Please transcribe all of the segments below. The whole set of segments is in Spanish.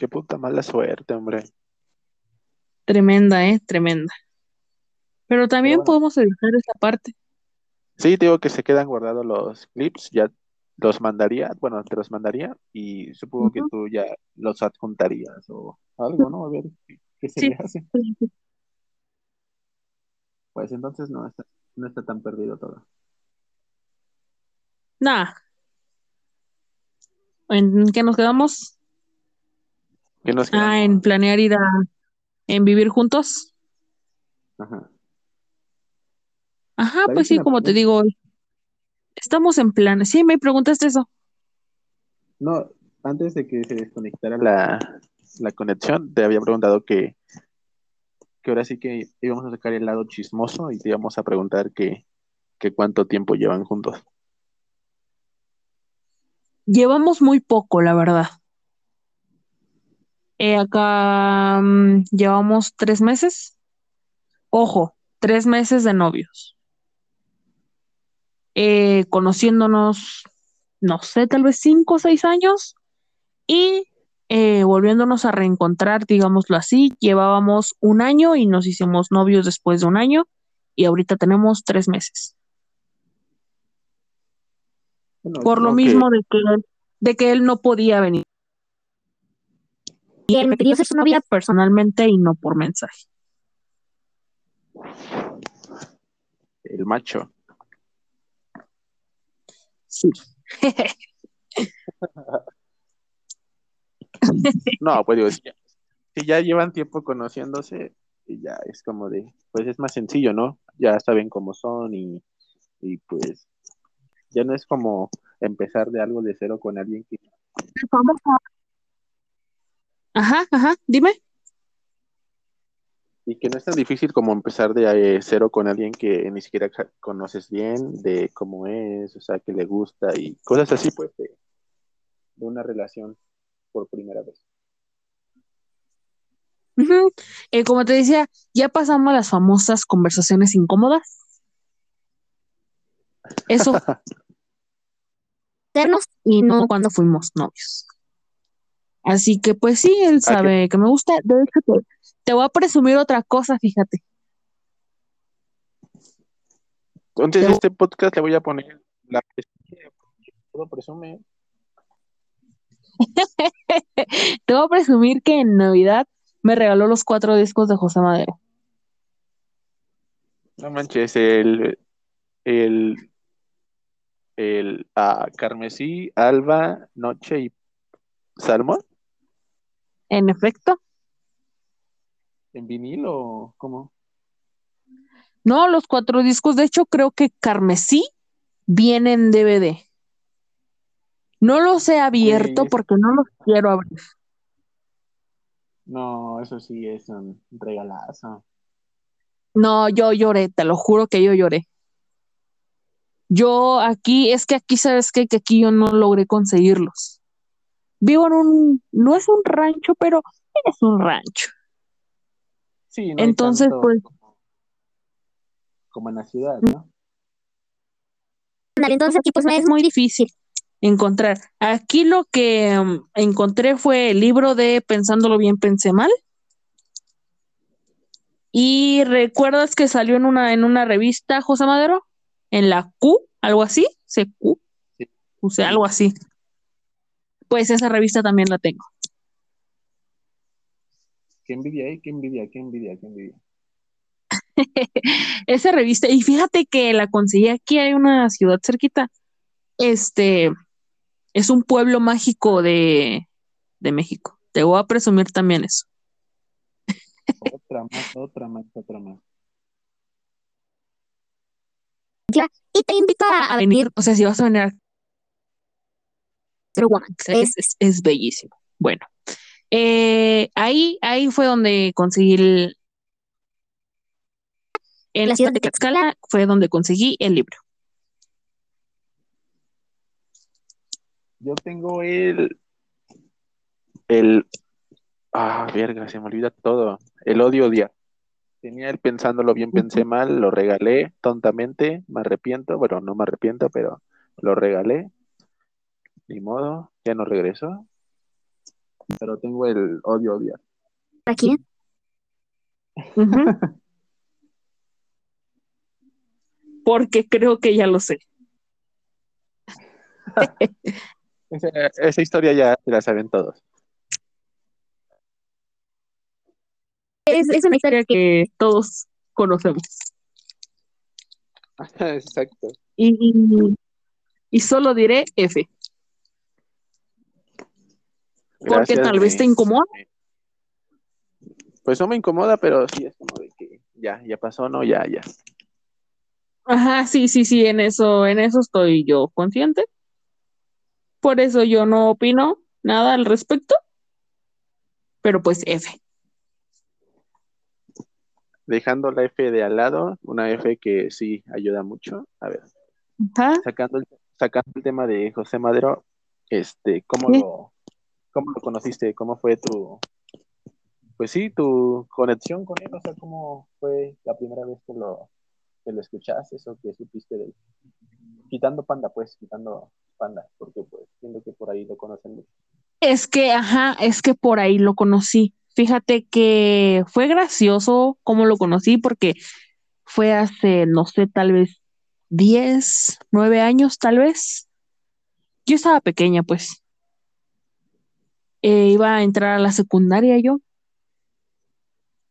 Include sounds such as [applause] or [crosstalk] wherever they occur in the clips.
Qué puta mala suerte, hombre. Tremenda, ¿eh? Tremenda. Pero también bueno. podemos editar esa parte. Sí, digo que se quedan guardados los clips, ya los mandaría, bueno, te los mandaría y supongo que tú ya los adjuntarías o algo, ¿no? A ver qué, qué se Sí. le hace. Pues entonces no está, no está tan perdido todo. Nada. ¿En qué nos quedamos? ¿Qué nos Ah, en planear ir a, en vivir juntos. Ajá. Ajá, ¿Sabes pues sí, como te digo, estamos en plan. Sí, me preguntaste eso. No, antes de que se desconectara la, la conexión, te había preguntado que, que ahora sí que íbamos a sacar el lado chismoso y te íbamos a preguntar que, que cuánto tiempo llevan juntos. Llevamos muy poco, la verdad. Eh, acá mm, llevamos tres meses. Ojo, tres meses de novios. Eh, conociéndonos, no sé, tal vez cinco o seis años. Y eh, volviéndonos a reencontrar, digámoslo así, llevábamos un año y nos hicimos novios después de un año. Y ahorita tenemos tres meses. Bueno, Por lo que- mismo de que de que él no podía venir. Y él me quería ser su novia personalmente y no por mensaje. el macho. Sí. [laughs] No, pues digo, si ya, si ya llevan tiempo conociéndose, y ya es como de, pues es más sencillo, ¿no? Ya saben cómo son y, y pues ya no es como empezar de algo de cero con alguien que Ajá, ajá, dime. y que no es tan difícil como empezar de eh, cero con alguien que ni siquiera conoces bien, de cómo es, o sea, que le gusta y cosas así, pues, de, de una relación por primera vez. Eh, como te decía, ya pasamos las famosas conversaciones incómodas. Eso [laughs] y no cuando fuimos novios. Así que pues sí, él sabe que me gusta. De hecho, te, te voy a presumir otra cosa, fíjate. Entonces, Te- este podcast le voy a poner la todo presume. [laughs] Te voy a presumir que en Navidad me regaló los cuatro discos de José Madero. No manches, el, el, el ah, Carmesí, Alba, Noche y Salmón En efecto, en vinil o cómo? no, los cuatro discos, de hecho creo que Carmesí viene en DVD. No los he abierto porque no los quiero abrir. No, eso sí es un regalazo. No, yo lloré, te lo juro que yo lloré. Yo aquí, es que aquí, ¿sabes qué? Que aquí yo no logré conseguirlos. Vivo en un, no es un rancho, pero es un rancho. Sí, no Entonces, pues- como, como en la ciudad, ¿no? Entonces aquí pues es muy difícil encontrar. Aquí lo que um, encontré fue el libro de Pensándolo bien, pensé mal. Y recuerdas que salió en una, en una revista, José Madero, en la Q, algo así, CQ, Sí. o sea, algo así. Pues esa revista también la tengo. Qué envidia, ¿eh? Qué envidia, qué envidia, qué envidia. [laughs] Esa revista, y fíjate que la conseguí aquí, hay una ciudad cerquita. Este es un pueblo mágico de, de México. Te voy a presumir también eso. [laughs] Otra más, otra más, otra más. Y te invito a, venir, o sea, si vas a venir a Zero Woman, es, es, es bellísimo. Bueno, eh, ahí, ahí fue donde conseguí el. En la ciudad de Tlaxcala fue donde conseguí el libro. Yo tengo el. El. Ah, verga, se me olvida todo. El odio odiar. Tenía el pensándolo bien, pensé mal, lo regalé tontamente, me arrepiento, bueno, no me arrepiento, pero lo regalé. Ni modo, ya no regresó. pero tengo el odio odiar. ¿A quién? [laughs] Porque creo que ya lo sé. [laughs] esa, esa historia ya la saben todos. Es, es una historia que Que todos conocemos. [laughs] Exacto. Y, y solo diré F. Porque tal vez te incomoda. Pues no me incomoda, pero sí es como de que ya, ya pasó, no, ya, ya. Ajá, sí, sí, sí, en eso, en eso estoy yo consciente. Por eso yo no opino nada al respecto. Pero pues F. Dejando la F de al lado, una F que sí ayuda mucho. A ver, Ajá. sacando el, sacando el tema de José Madero, este, ¿cómo lo, cómo lo conociste? ¿Cómo fue tu, pues sí, tu conexión con él? O sea, ¿cómo fue la primera vez que lo, que lo escuchaste o que supiste de él? Quitando Panda, pues, quitando Panda, porque pues siento que por ahí lo conocen mucho. Es que, ajá, es que por ahí lo conocí. Fíjate que fue gracioso cómo lo conocí porque fue hace, no sé, tal vez 10, 9 años, tal vez. Yo estaba pequeña, pues. Eh, iba a entrar a la secundaria yo.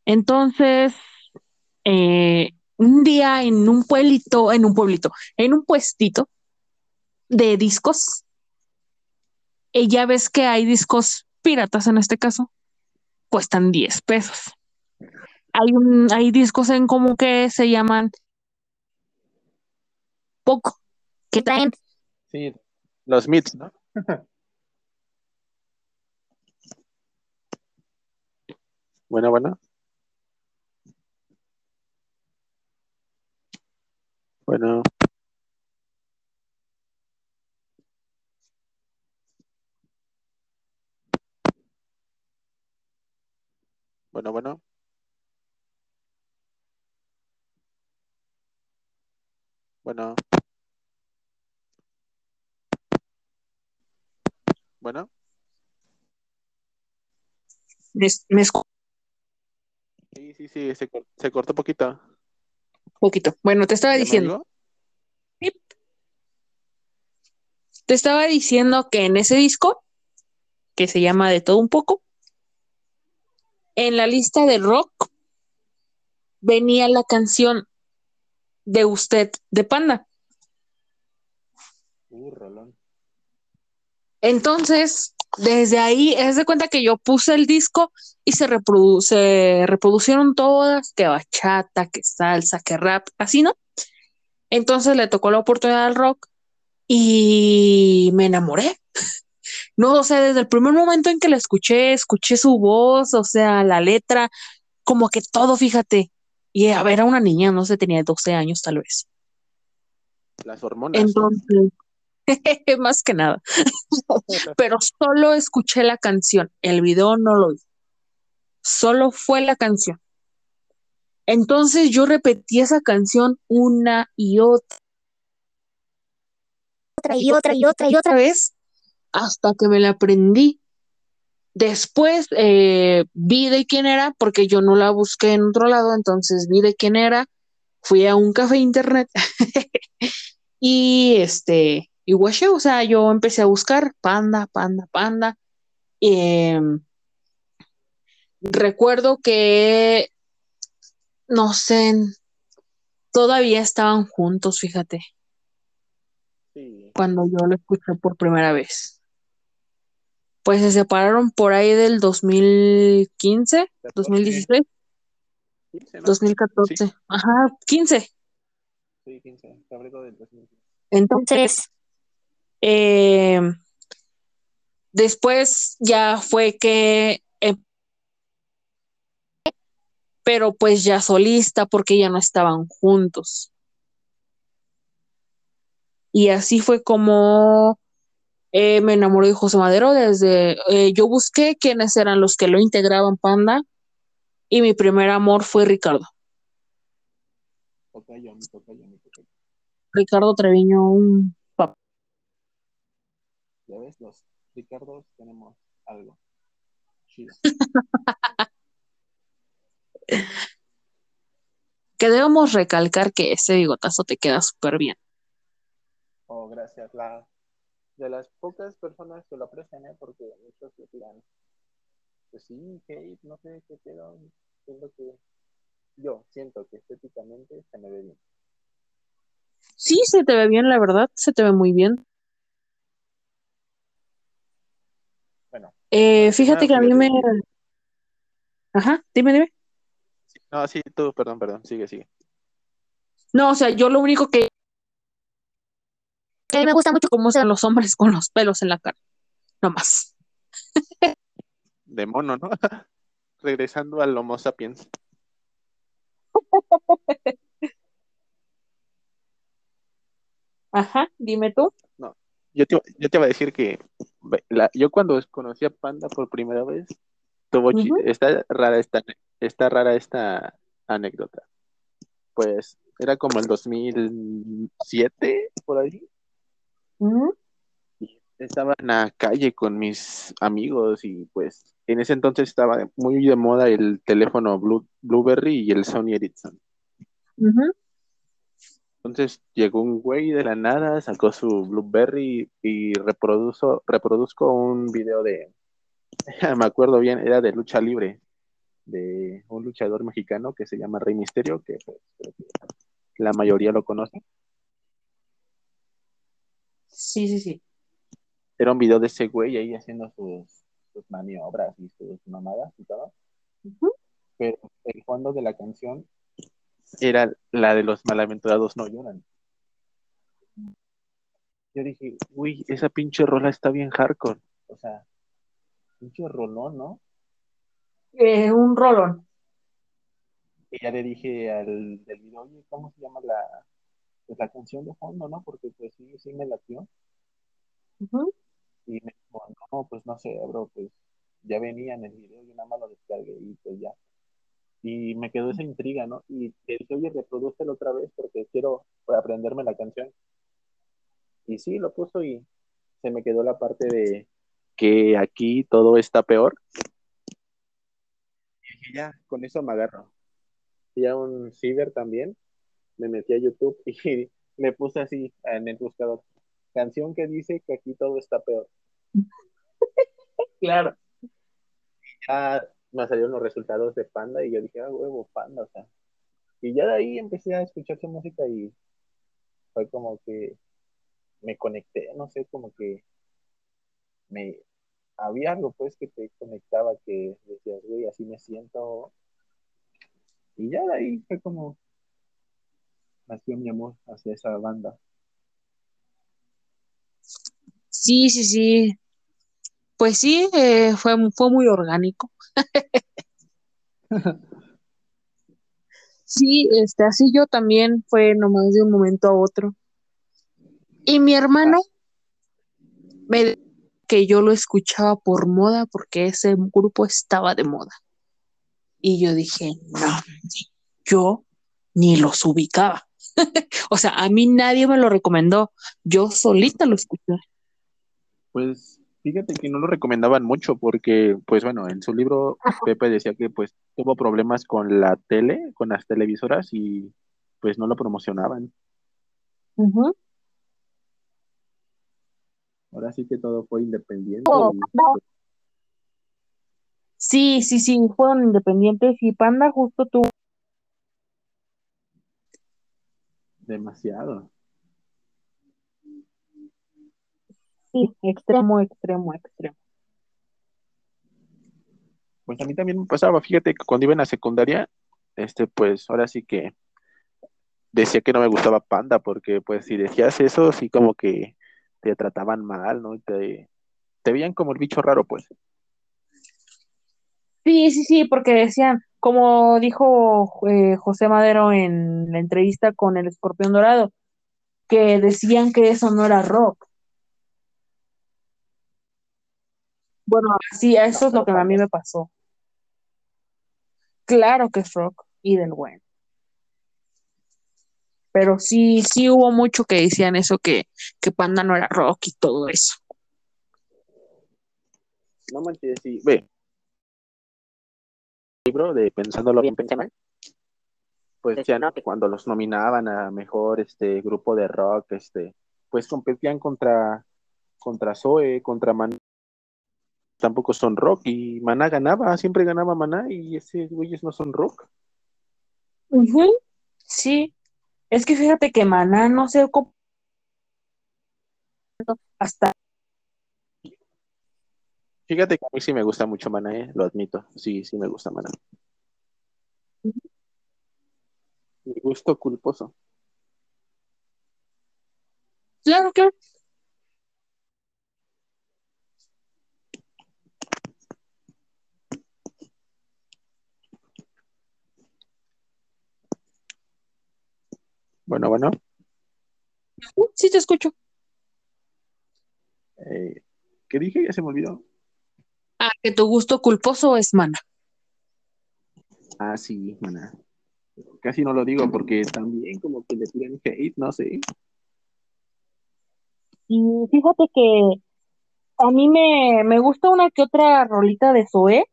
Entonces, eh, un día en un pueblito, en un pueblito, en un puestito de discos, y ya ves que hay discos piratas en este caso, cuestan 10 pesos. Hay, un, hay discos en como que se llaman poco, que traen Sí, los Meets, ¿no? [laughs] bueno, bueno. Bueno, bueno, bueno. Bueno. Bueno, me, me escu- sí, se, cor- se cortó poquito. poquito. Bueno, te estaba ¿Ya me diciendo, te estaba diciendo que en ese disco, que se llama De todo un poco, en la lista de rock venía la canción de usted de Panda. Uh. Entonces, desde ahí, es de cuenta que yo puse el disco y se, reprodu- se reproducieron todas, que bachata, que salsa, que rap, así, ¿no? Entonces le tocó la oportunidad al rock y me enamoré. No, o sea, desde el primer momento en que la escuché, escuché su voz, o sea, la letra, como que todo, fíjate. Y a ver, era una niña, no sé, tenía 12 años tal vez. Las hormonas. Entonces, [laughs] más que nada. [laughs] Pero solo escuché la canción, el video no lo vi. Solo fue la canción. Entonces yo repetí esa canción una y otra otra y otra y otra y otra. vez hasta que me la aprendí. Después eh, vi de quién era, porque yo no la busqué en otro lado, entonces vi de quién era, fui a un café internet [laughs] y este, y guaché, o sea, yo empecé a buscar panda, panda, panda. Eh, recuerdo que, no sé, todavía estaban juntos, fíjate, Sí. cuando yo lo escuché por primera vez. Pues se separaron por ahí del 2015, 2016, 15, ¿no? 2014. Sí. Ajá, 15. Sí, 15. Febrero del 2015. Entonces, Entonces, eh, después ya fue que, eh, pero pues ya solista porque ya no estaban juntos. Y así fue como eh, me enamoré de José Madero desde, eh, yo busqué quiénes eran los que lo integraban Panda y mi primer amor fue Ricardo. Ricardo Treviño, un. Ya ves, los Ricardos tenemos algo. Chido. [laughs] Que debemos recalcar que ese bigotazo te queda súper bien. Oh, gracias. La, de las pocas personas que lo aprecian, ¿eh? Porque muchos le tiran. Pues sí, hate, no sé qué pedo. Lo que yo siento que estéticamente se me ve bien. Sí, se te ve bien, la verdad, se te ve muy bien. Bueno, Eh, fíjate que a mí me... Ajá, dime, dime. no, sí, tú, perdón, perdón, sigue, sigue. No, o sea, yo lo único que Que a mí me gusta mucho cómo sean los hombres con los pelos en la cara. No más. De mono, ¿no? [laughs] Regresando al Homo sapiens. [laughs] Ajá, dime tú. Yo te, yo te iba a decir que la- yo cuando conocí a Panda por primera vez, tuvo Ujú. está rara esta, está rara esta anécdota. Pues era como el 2007, por ahí. Y Estaba en la calle con mis amigos y pues en ese entonces estaba muy de moda el teléfono Blue- Blueberry y el Sony Ericsson. Entonces llegó un güey de la nada, sacó su Blueberry y reproduzo, reproduzco un video de, [laughs] me acuerdo bien, era de lucha libre, de un luchador mexicano que se llama Rey Misterio, que pues, creo que la mayoría lo conoce. Sí, sí, sí. Era un video de ese güey ahí haciendo sus, sus maniobras y sus mamadas y todo. Ujú. Pero el fondo de la canción era la de los malaventurados no lloran. Yo dije, uy, esa pinche rola está bien hardcore. O sea, pinche rolón, ¿no? Eh, un rolón. Y ya le dije al del video, oye, ¿cómo se llama la, pues, la canción de fondo, no? Porque pues sí, sí me latió. Ujú. Y me dijo, no, pues no sé, bro, pues ya venía en el video, yo nada más lo descargué y pues ya. Y me quedó esa intriga, ¿no? Y te dije, oye, reprodúcelo otra vez porque quiero aprenderme la canción. Y sí, lo puso y se me quedó la parte de que aquí todo está peor. Y dije, ya, con eso me agarro. Fui a un ciber también, me metí a YouTube [laughs] y le puse así en el buscador, canción que dice que aquí todo está peor. [laughs] Claro. Me salieron los resultados de Panda y yo dije, ah, huevo, Panda, o sea. Y ya de ahí empecé a escuchar su música y fue como que me conecté, no sé, como que me había algo pues que te conectaba que decías, güey, así me siento. Y ya de ahí fue como nació mi amor hacia esa banda. Sí, sí, sí. Pues sí, eh, fue, fue muy orgánico. Sí, este, así yo también fue nomás de un momento a otro. Y mi hermano me que yo lo escuchaba por moda porque ese grupo estaba de moda. Y yo dije, no, yo ni los ubicaba. [laughs] O sea, a mí nadie me lo recomendó. Yo solita lo escuché. Pues fíjate que no lo recomendaban mucho porque, pues bueno, en su libro Pepe decía que pues tuvo problemas con la tele, con las televisoras y pues no lo promocionaban. Ahora sí que todo fue independiente Oh, y pues, Sí, sí, sí, fueron independientes y Panda justo tuvo demasiado. Sí, extremo, extremo, extremo. Pues a mí también me pasaba, fíjate que cuando iba en la secundaria, este, pues ahora sí que decía que no me gustaba Panda, porque pues si decías eso, sí como que te trataban mal, ¿no? Y te, te veían como el bicho raro, pues. Sí, sí, sí, porque decían, como dijo eh, José Madero en la entrevista con el Escorpión Dorado, que decían que eso no era rock. Bueno, sí, eso es lo que a mí me pasó. Claro que es rock y del bueno. Pero sí, sí hubo mucho que decían eso, que, que Panda no era rock y todo eso. no manches, sí, ve, libro de Pensándolo bien, pensé mal, pues decían ¿no? que cuando los nominaban a mejor este grupo de rock, este, pues competían contra, contra Zoe, contra Maná. Tampoco son rock y Maná ganaba, siempre ganaba Maná y ese güeyes no son rock. Sí, es que fíjate que Maná no sé cómo hasta Fíjate que a mí sí me gusta mucho Maná, ¿eh? lo admito. Sí, sí me gusta Maná. Mi gusto culposo. Claro, claro. Bueno, bueno. Sí, te escucho. Eh, ¿Qué dije? Ya se me olvidó. Ah, que tu gusto culposo es mana. Ah, sí, mana. Casi no lo digo porque también como que le tiran hate, no sé. Y fíjate que a mí me, me gusta una que otra rolita de Zoé,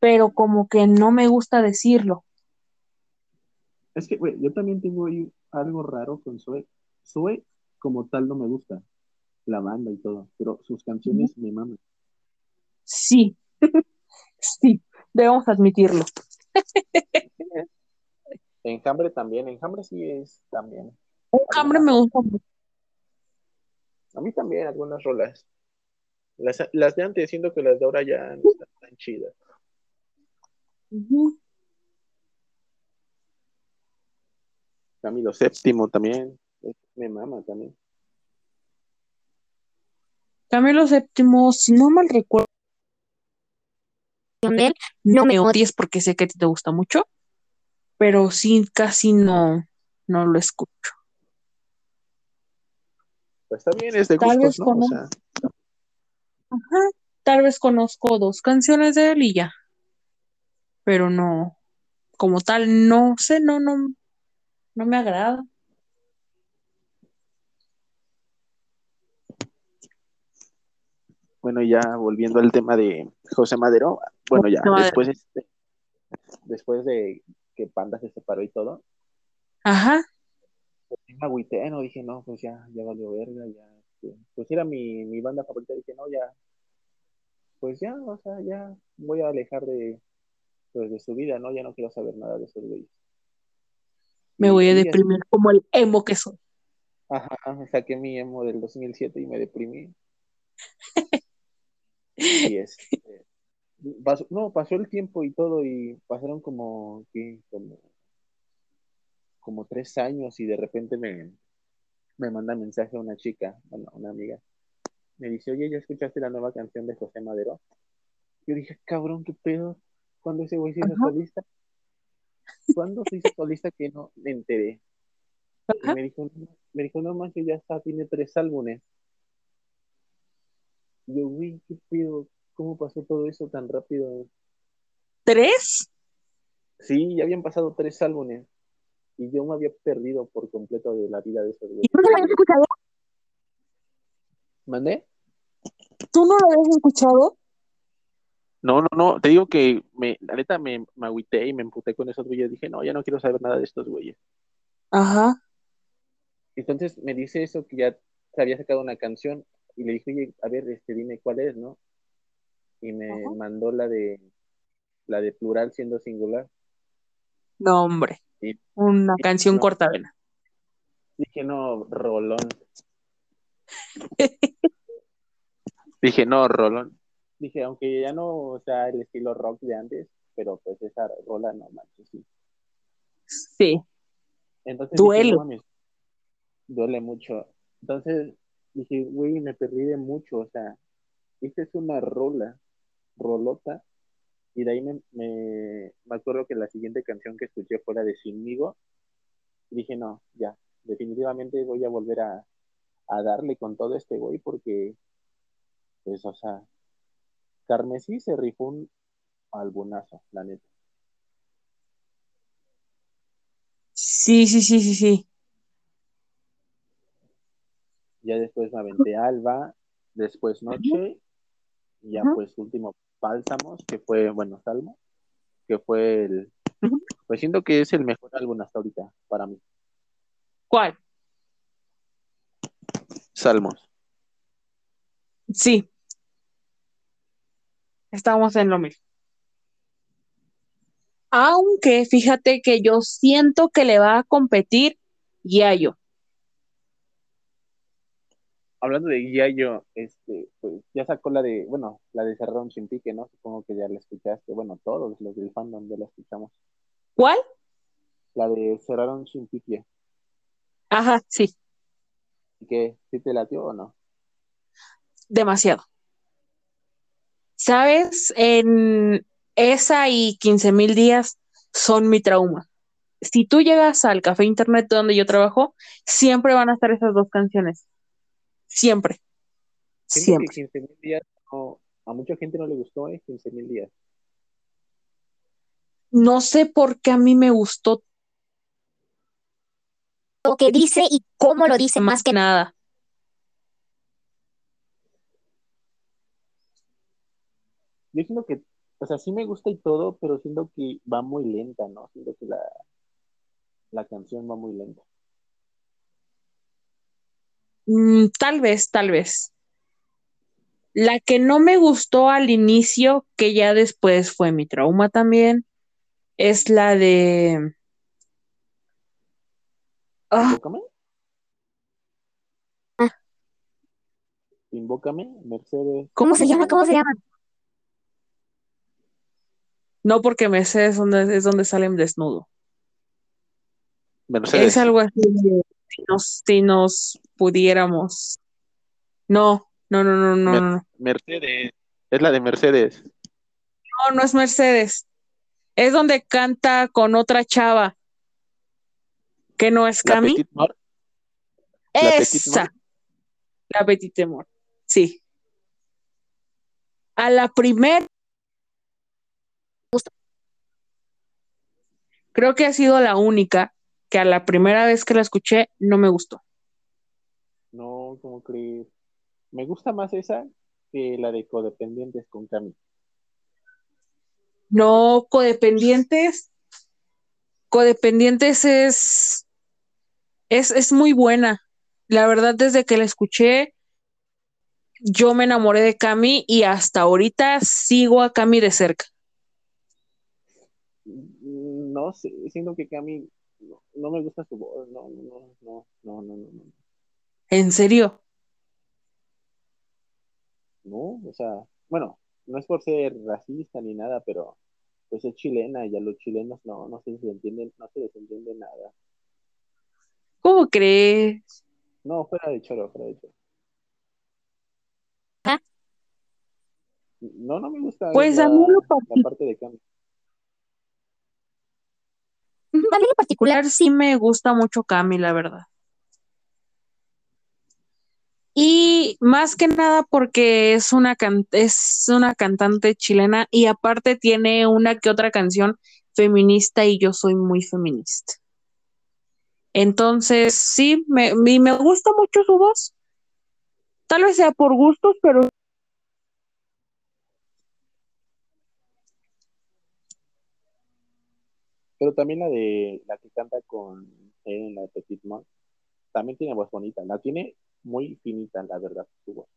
pero como que no me gusta decirlo. Es que, güey, yo también tengo ahí algo raro con Zoé. Zoé como tal no me gusta, la banda y todo, pero sus canciones me maman. Sí, [laughs] sí, debemos admitirlo. [laughs] Enjambre también, Enjambre sí es también. Enjambre me gusta mucho. A mí también algunas rolas. Las, las de antes, siento que las de ahora ya no están tan chidas. Camilo Séptimo también. Me mama también. Camilo Séptimo, si no mal recuerdo, no me odies porque sé que te gusta mucho, pero sí casi no, no lo escucho. Pues bien, es de Tal gustos, vez ¿no? O sea, Ajá, tal vez conozco dos canciones de él y ya, pero no, como tal, no sé, no, no, no me agrada. bueno, ya volviendo al tema de José Madero, bueno, ya después, este, después de que Panda se separó y todo, Ajá, pues me agüité, no dije, no, pues ya, ya valió verga, ya, este, pues era mi, mi banda favorita, dije, no, ya, pues ya, o sea, ya voy a alejar de, pues de su vida, ¿no? Ya no quiero saber nada de esos güeyes. Me voy a así- deprimir como el emo que soy. Ajá, saqué mi emo del 2007 y me deprimí. Y [laughs] este, pasó- no, pasó el tiempo y todo y pasaron como, ¿qué? como, como tres años y de repente me, me manda mensaje a una chica, bueno, una amiga. Me dice, oye, ¿ya escuchaste la nueva canción de José Madero? Yo dije, cabrón, ¿qué pedo? ¿Cuándo ese güey se hizo solista? ¿Cuándo se hizo solista que no me enteré? Y me dijo, no, me dijo, no manches, ya está, tiene tres álbumes. Y yo, güey, ¿qué pedo? ¿Cómo pasó todo eso tan rápido? ¿Tres? Sí, ya habían pasado tres álbumes. Y yo me había perdido por completo de la vida de esos güeyes. ¿Tú no lo habías escuchado? ¿Mandé? ¿Tú no lo habías escuchado? No, no, no, te digo que me, la neta me, me agüité y me emputé con esos güeyes. Dije, no, ya no quiero saber nada de estos güeyes. Ajá. Entonces me dice eso que ya se había sacado una canción y le dije, oye, a ver, este, dime cuál es, ¿no? Y me Ajá. mandó la de la de plural siendo singular. No, hombre. Y Una canción no. cortavena. dije, no, Rolón. [laughs] dije, no, Rolón. Dije, aunque ya no sea el estilo rock de antes, pero pues esa rola no manches, sí. Sí. Entonces dije, mames, duele mucho. Entonces dije, güey, me perdí de mucho, o sea, esta es una rola, rolota, y de ahí me, me, me acuerdo que la siguiente canción que escuché fue la de Sinmigo, y dije, no, ya, definitivamente voy a volver a, a darle con todo este güey, porque, pues, o sea, Carmesí se rifó un albunazo, la neta. Sí, sí, sí, sí, sí. Ya después me aventé Alba, después Noche, y ya pues último Bálsamos, que fue, bueno, Salmo. que fue el, pues siento que es el mejor álbum hasta ahorita para mí. ¿Cuál? Salmos. Sí. Estamos en lo mismo. Aunque fíjate que yo siento que le va a competir Yayo. Hablando de Yayo, este, pues ya sacó la de, bueno, la de Cerraron sin pique, ¿no? Supongo que ya la escuchaste, bueno, todos los del fandom ya la escuchamos. ¿Cuál? La de Cerraron sin pique, Ajá, sí, ¿qué? ¿Sí te latió o no? demasiado. ¿Sabes? En esa y 15 mil días son mi trauma. Si tú llegas al café internet donde yo trabajo, siempre van a estar esas dos canciones. Siempre. Siempre. que 15 mil días, no, a mucha gente no le gustó, ¿eh? 15 mil días. No sé por qué a mí me gustó Lo que dice y cómo lo dice más que nada. Yo siento que, o sea, sí me gusta y todo, pero siento que va muy lenta, ¿no? Siento que la, la canción va muy lenta. Mm, tal vez, tal vez. La que no me gustó al inicio, que ya después fue mi trauma también, es la de... Ah, ¿Invócame? Ah. Invócame, Mercedes. ¿Cómo se llama? ¿Cómo se llama? No porque me sé es donde, es donde salen desnudo. Mercedes. Es algo así si nos, si nos pudiéramos. No, no, no, no, no, Mer- no. Mercedes. Es la de Mercedes. No, no es Mercedes. Es donde canta con otra chava. Que no es La Cami. Mort. Esa. La Petite Mort. Sí. A la primera. Creo que ha sido la única que a la primera vez que la escuché no me gustó. No, ¿cómo crees? Me gusta más esa que la de Codependientes con Cami. No, codependientes. Codependientes es, es, es muy buena. La verdad, desde que la escuché, yo me enamoré de Cami y hasta ahorita sigo a Cami de cerca. No sé, siento que Cami no, no me gusta su voz. No, no, no, no, no, no, no. En serio. No, o sea, bueno, no es por ser racista ni nada, pero pues es chilena y a los chilenos no, no se les entiende, no se les entiende nada. ¿Cómo crees? No, fuera de choro, fuera de choro. Ah. No, no me gusta Pues la, a mí lo la parte de Cami. A mí en particular, sí me gusta mucho Cami, la verdad. Y más que nada porque es una, can- es una cantante chilena y aparte tiene una que otra canción feminista y yo soy muy feminista. Entonces, sí, me, y me gusta mucho su voz. Tal vez sea por gustos, pero Pero también la de la que canta con él en la de Petit Mort, también tiene voz bonita. La tiene muy finita, la verdad, su voz.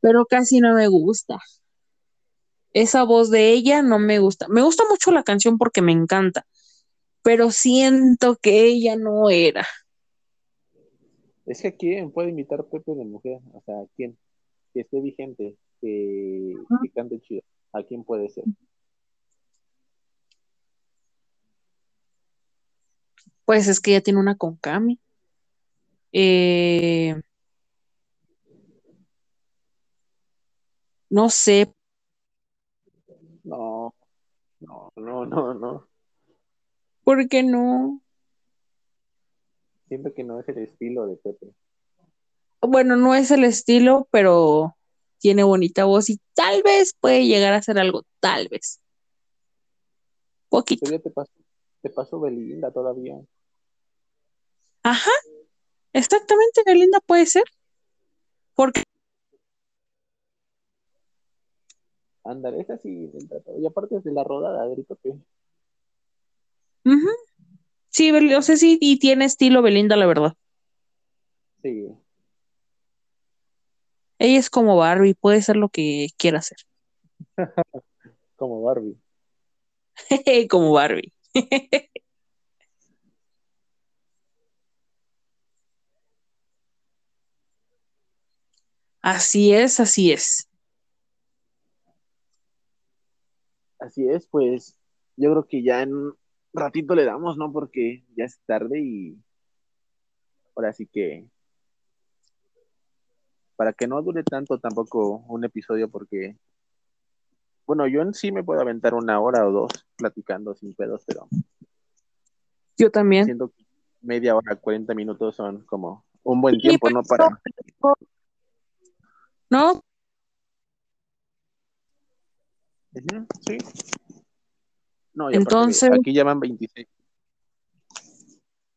pero casi no me gusta. Esa voz de ella no me gusta. Me gusta mucho la canción porque me encanta, pero siento que ella no era. Es que quién puede imitar Pepe de mujer, o sea, quién que esté vigente, que, que cante chido, a quién puede ser. Pues es que ella tiene una con Cami. Eh, no sé, No, no, no, no, no. ¿por qué no? Siento que no es el estilo de Pepe. Bueno, no es el estilo, pero tiene bonita voz y tal vez puede llegar a hacer algo, tal vez. Poquito. Te paso, te paso Belinda todavía. Ajá, exactamente, Belinda puede ser. Porque Ándale, esa sí, del tratado. Y aparte es de la rodada, toque. Ujú. Sí, o sea, sí, y tiene estilo Belinda, la verdad. Sí, Ella es como Barbie, puede ser lo que quiera hacer. [laughs] como Barbie. Como Barbie. [laughs] Así es, así es. Así es, pues yo creo que ya en un ratito le damos, ¿no? Porque ya es tarde y ahora sí que para que no dure tanto tampoco un episodio porque, bueno, yo en sí me puedo aventar una hora o dos platicando sin pedos, pero Yo también. siento que media hora, 40 minutos son como un buen Sí, tiempo, pues, ¿no? Para, ¿No? Sí. No, Entonces- aquí ya van 26.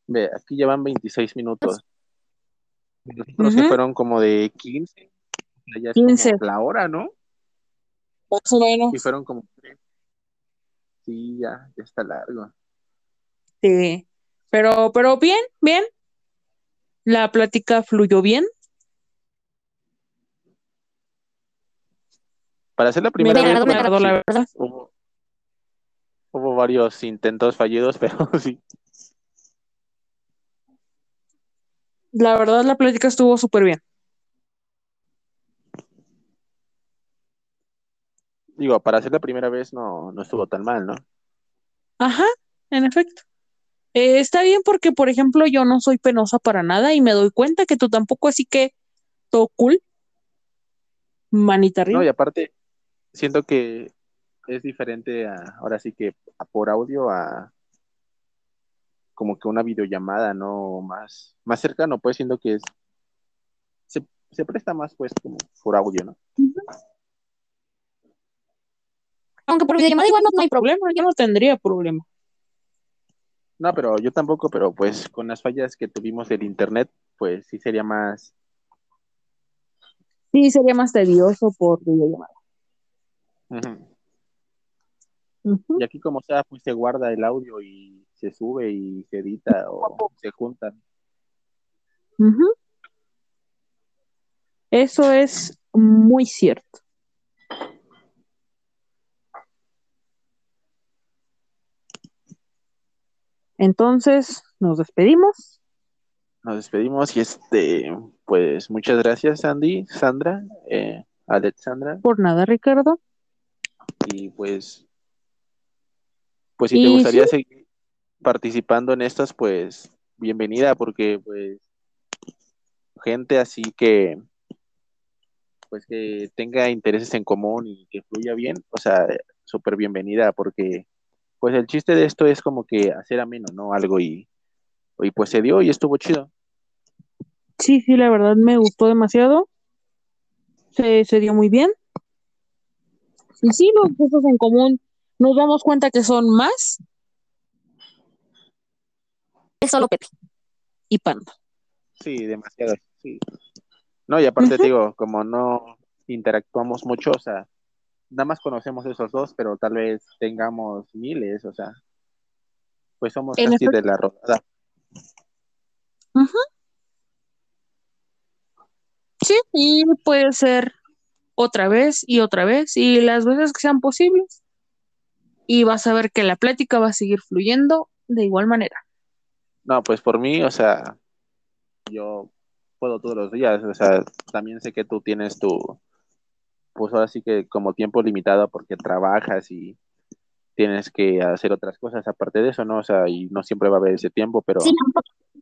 Ve, aquí ya van 26 minutos. Nosotros que Ujú. fueron como de 15. o sea, ya es 15. como la hora, ¿no? Más o menos. Y fueron como. Sí, ya, ya está largo. Sí. Pero, pero bien, bien. La plática fluyó bien. Para hacer la Me primera vez, me la verdad. hubo, hubo varios intentos fallidos, [laughs] pero sí. La verdad, la plática estuvo súper bien. Digo, para hacer la primera vez no, no estuvo tan mal, ¿no? Ajá, en efecto. Eh, está bien porque, por ejemplo, yo no soy penosa para nada y me doy cuenta que tú tampoco, así que todo cool. Manita arriba. No, y aparte, siento que es diferente a, ahora sí que a por audio a como que una videollamada, ¿no? Más, más cercano, pues siento que es, se, se presta más pues como por audio, ¿no? Aunque por videollamada igual no, no hay problema. problema, yo no tendría problema. No, pero yo tampoco, pero pues con las fallas que tuvimos del internet, pues sí sería más, Sí, sería más tedioso por videollamada. Y aquí como sea, pues se guarda el audio y se sube y se edita o se juntan. Eso es muy cierto. Entonces, nos despedimos. Nos despedimos y este, pues muchas gracias Andy, Sandra, eh, Alexandra, Por nada, Ricardo. Y pues, pues si te gustaría sí. seguir participando en estas, pues bienvenida, porque pues gente así que, pues que tenga intereses en común y que fluya bien, o sea, súper bienvenida, porque pues el chiste de esto es como que hacer ameno, ¿no? Algo y, y pues se dio y estuvo chido. Sí, sí, la verdad me gustó demasiado. Se, se dio muy bien. Y sí, los gustos en común nos damos cuenta que son más Es solo Pepe. y Panda. Sí, demasiado, sí. No, y aparte te digo, como no interactuamos mucho, o sea, nada más conocemos esos dos, pero tal vez tengamos miles, o sea, pues somos En casi de la rodada. Ujú. Sí, y puede ser otra vez y otra vez y las veces que sean posibles. Y vas a ver que la plática va a seguir fluyendo de igual manera. No, pues por mí, o sea, yo puedo todos los días, o sea, también sé que tú tienes tu, pues ahora sí que como tiempo limitado porque trabajas y tienes que hacer otras cosas aparte de eso, ¿no? O sea, y no siempre va a haber ese tiempo, pero Sí, un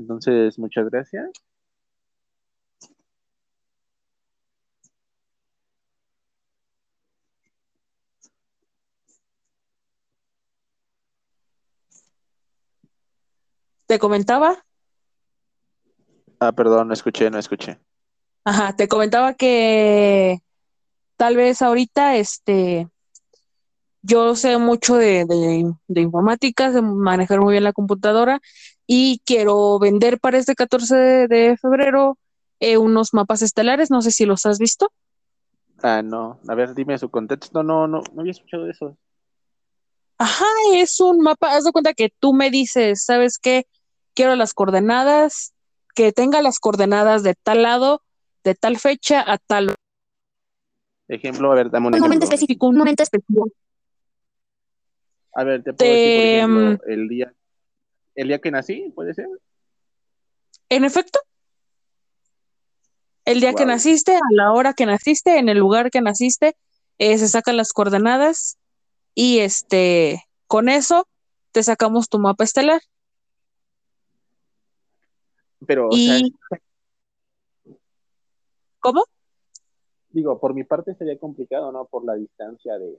entonces, muchas gracias. Te comentaba, Ah, perdón, no escuché, no escuché. ajá, te comentaba que tal vez ahorita este yo sé mucho de, de, de informática, de manejar muy bien la computadora y quiero vender para este 14 de, de febrero eh, unos mapas estelares, no sé si los has visto. Ah, no. A ver, dime su contexto. No, no, no había escuchado eso. Ajá, es un mapa, haz de cuenta que tú me dices, ¿sabes qué? Quiero las coordenadas, que tenga las coordenadas de tal lado, de tal fecha a tal Ejemplo, a ver, dame un Un momento específico, un momento específico. A ver, te puedo Te- decir, por ejemplo, el día, el día que nací, ¿puede ser? En efecto, el día que naciste, a la hora que naciste, en el lugar que naciste, eh, se sacan las coordenadas y este, con eso te sacamos tu mapa estelar. Pero, o sea, ¿cómo? digo, por mi parte sería complicado, ¿no? Por la distancia de,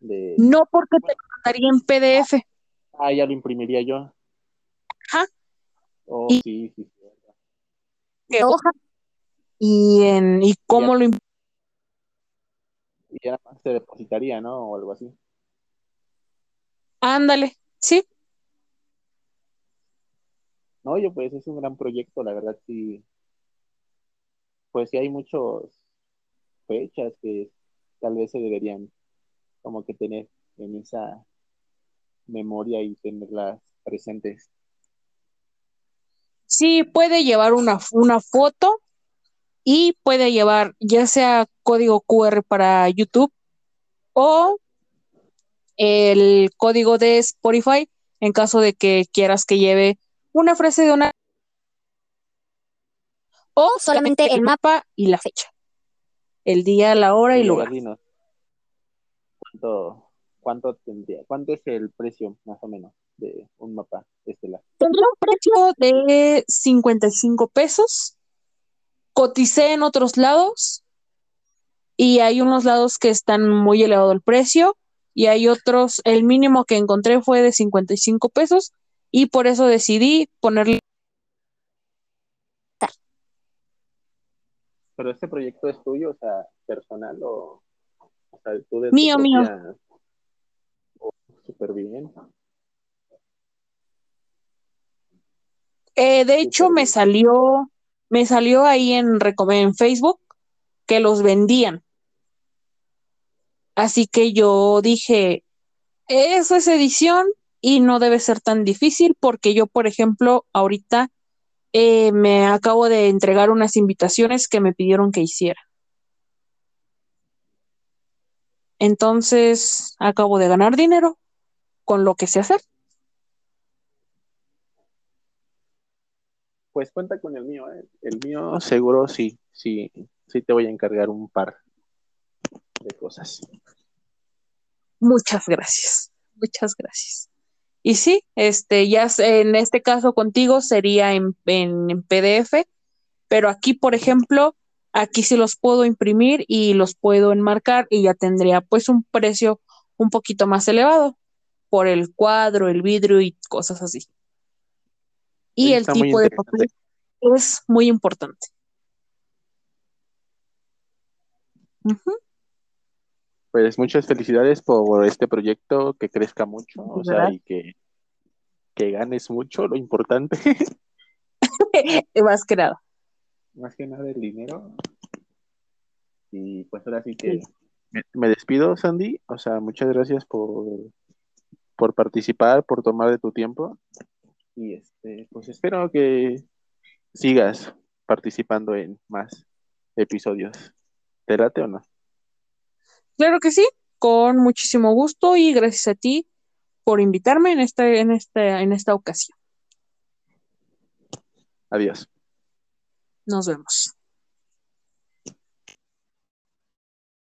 de... No porque te lo mandaría en PDF. Ah, ya lo imprimiría yo. Ajá. Oh, Y- sí, sí, sí. De hoja. Y en y cómo lo imp- Y ya se depositaría, ¿no? O algo así. ándale, sí. No, oye, pues es un gran proyecto, la verdad, sí. Pues sí hay muchas fechas que tal vez se deberían como que tener en esa memoria y tenerlas presentes. Sí, puede llevar una, una foto y puede llevar ya sea código QR para YouTube o el código de Spotify en caso de que quieras que lleve una frase de una O solamente el mapa. y la fecha. El día, la hora y lugar. ver, dinos, ¿cuánto, cuánto tendría? ¿Cuánto es el precio, más o menos, de un mapa estelar? Tendría un precio de 55 pesos. Coticé en otros lados y hay unos lados que están muy elevado el precio y hay otros, el mínimo que encontré fue de 55 pesos y por eso decidí ponerle Pero este proyecto es tuyo, o sea, personal o, o sea, tú de tu Mío, mío. propia- Oh, súper bien. Eh, de hecho, me salió, me salió ahí en, en Facebook que los vendían. Así que yo dije, eso es edición y no debe ser tan difícil porque yo, por ejemplo, ahorita eh, me acabo de entregar unas invitaciones que me pidieron que hiciera. Entonces, acabo de ganar dinero con lo que sé hacer. Pues cuenta con el mío, ¿eh? El mío seguro sí, sí, sí te voy a encargar un par de cosas. Muchas gracias, muchas gracias. Y sí, este, ya en este caso contigo sería en, en, en PDF, pero aquí, por ejemplo, aquí sí los puedo imprimir y los puedo enmarcar y ya tendría pues un precio un poquito más elevado por el cuadro, el vidrio y cosas así. Y el tipo de papel es muy importante. Pues muchas felicidades por este proyecto, que crezca mucho, o sea, ¿Verdad? y que, que ganes mucho, lo importante, [laughs] Más que nada. más que nada el dinero. Y pues ahora sí que Sí. me, me despido, Sandy, o sea, muchas gracias por, por participar, por tomar de tu tiempo. Y este, pues espero que sigas participando en más episodios. ¿Te late o no? Claro que sí, con muchísimo gusto y gracias a ti por invitarme en esta, en esta, en esta ocasión. Adiós. Nos vemos.